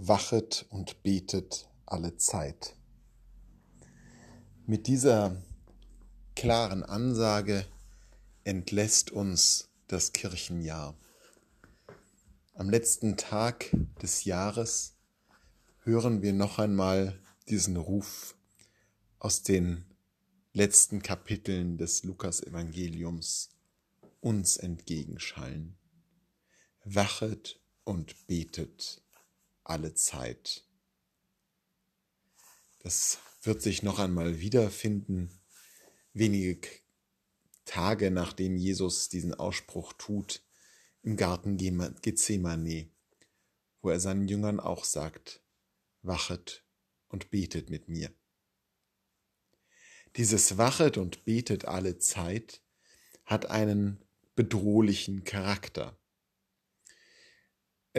wachet und betet alle Zeit. Mit dieser klaren Ansage entlässt uns das Kirchenjahr. Am letzten Tag des Jahres hören wir noch einmal diesen Ruf aus den letzten Kapiteln des Lukas-Evangeliums uns entgegenschallen. Wachet und betet alle Zeit. Das wird sich noch einmal wiederfinden, wenige Tage nachdem Jesus diesen Ausspruch tut, im Garten Gethsemane, wo er seinen Jüngern auch sagt, wachet und betet mit mir. Dieses wachet und betet alle Zeit hat einen bedrohlichen Charakter.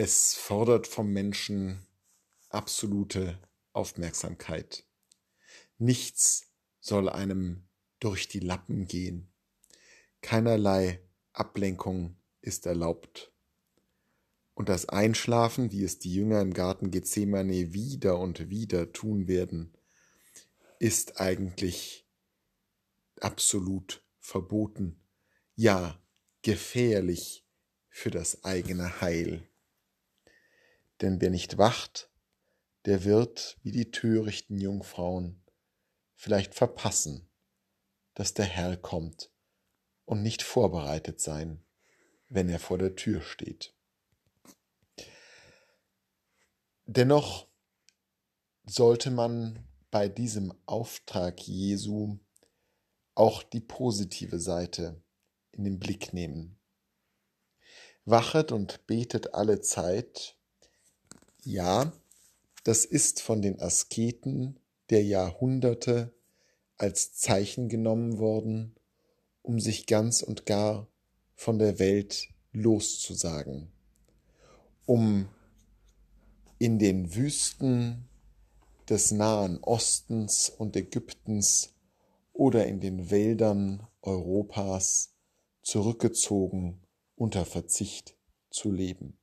Es fordert vom Menschen absolute Aufmerksamkeit. Nichts soll einem durch die Lappen gehen. Keinerlei Ablenkung ist erlaubt. Und das Einschlafen, wie es die Jünger im Garten Gethsemane wieder und wieder tun werden, ist eigentlich absolut verboten, ja gefährlich für das eigene Heil. Denn wer nicht wacht, der wird, wie die törichten Jungfrauen, vielleicht verpassen, dass der Herr kommt und nicht vorbereitet sein, wenn er vor der Tür steht. Dennoch sollte man bei diesem Auftrag Jesu auch die positive Seite in den Blick nehmen. Wachet und betet alle Zeit ja, das ist von den Asketen der Jahrhunderte als Zeichen genommen worden, um sich ganz und gar von der Welt loszusagen, um in den Wüsten des Nahen Ostens und Ägyptens oder in den Wäldern Europas zurückgezogen unter Verzicht zu leben.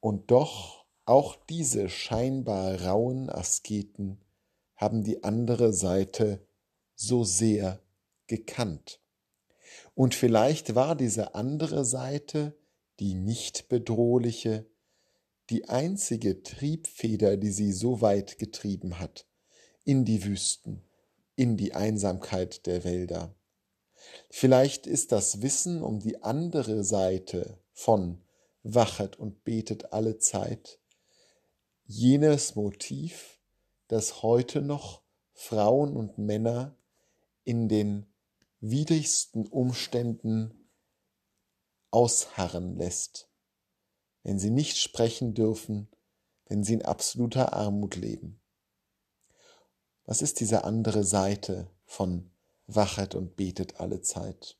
Und doch auch diese scheinbar rauen Asketen haben die andere Seite so sehr gekannt. Und vielleicht war diese andere Seite, die nicht bedrohliche, die einzige Triebfeder, die sie so weit getrieben hat, in die Wüsten, in die Einsamkeit der Wälder. Vielleicht ist das Wissen um die andere Seite von wachet und betet alle Zeit. Jenes Motiv, das heute noch Frauen und Männer in den widrigsten Umständen ausharren lässt, wenn sie nicht sprechen dürfen, wenn sie in absoluter Armut leben. Was ist diese andere Seite von wachet und betet alle Zeit?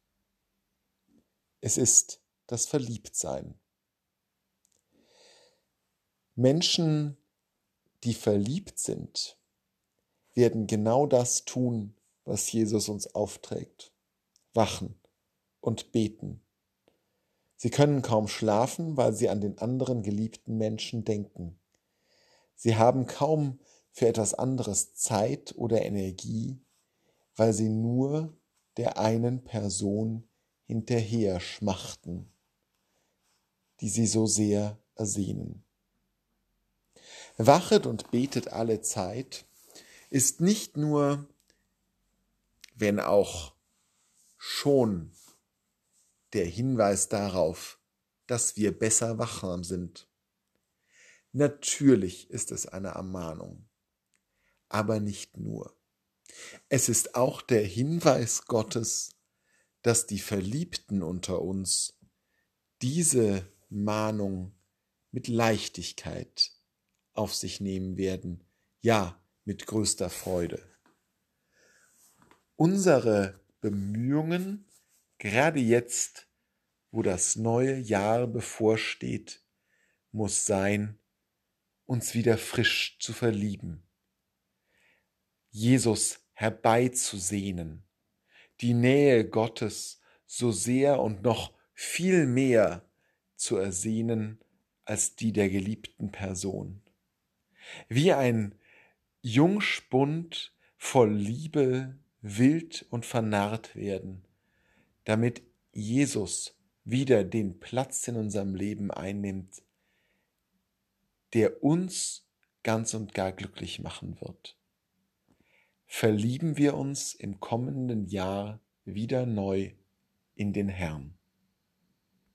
Es ist das Verliebtsein. Menschen, die verliebt sind, werden genau das tun, was Jesus uns aufträgt. Wachen und beten. Sie können kaum schlafen, weil sie an den anderen geliebten Menschen denken. Sie haben kaum für etwas anderes Zeit oder Energie, weil sie nur der einen Person hinterher schmachten, die sie so sehr ersehnen. Wachet und betet alle Zeit ist nicht nur, wenn auch schon der Hinweis darauf, dass wir besser wachsam sind. Natürlich ist es eine Ermahnung, aber nicht nur. Es ist auch der Hinweis Gottes, dass die Verliebten unter uns diese Mahnung mit Leichtigkeit auf sich nehmen werden, ja, mit größter Freude. Unsere Bemühungen, gerade jetzt, wo das neue Jahr bevorsteht, muss sein, uns wieder frisch zu verlieben, Jesus herbeizusehnen, die Nähe Gottes so sehr und noch viel mehr zu ersehnen als die der geliebten Person. Wie ein Jungspund voll Liebe wild und vernarrt werden, damit Jesus wieder den Platz in unserem Leben einnimmt, der uns ganz und gar glücklich machen wird. Verlieben wir uns im kommenden Jahr wieder neu in den Herrn.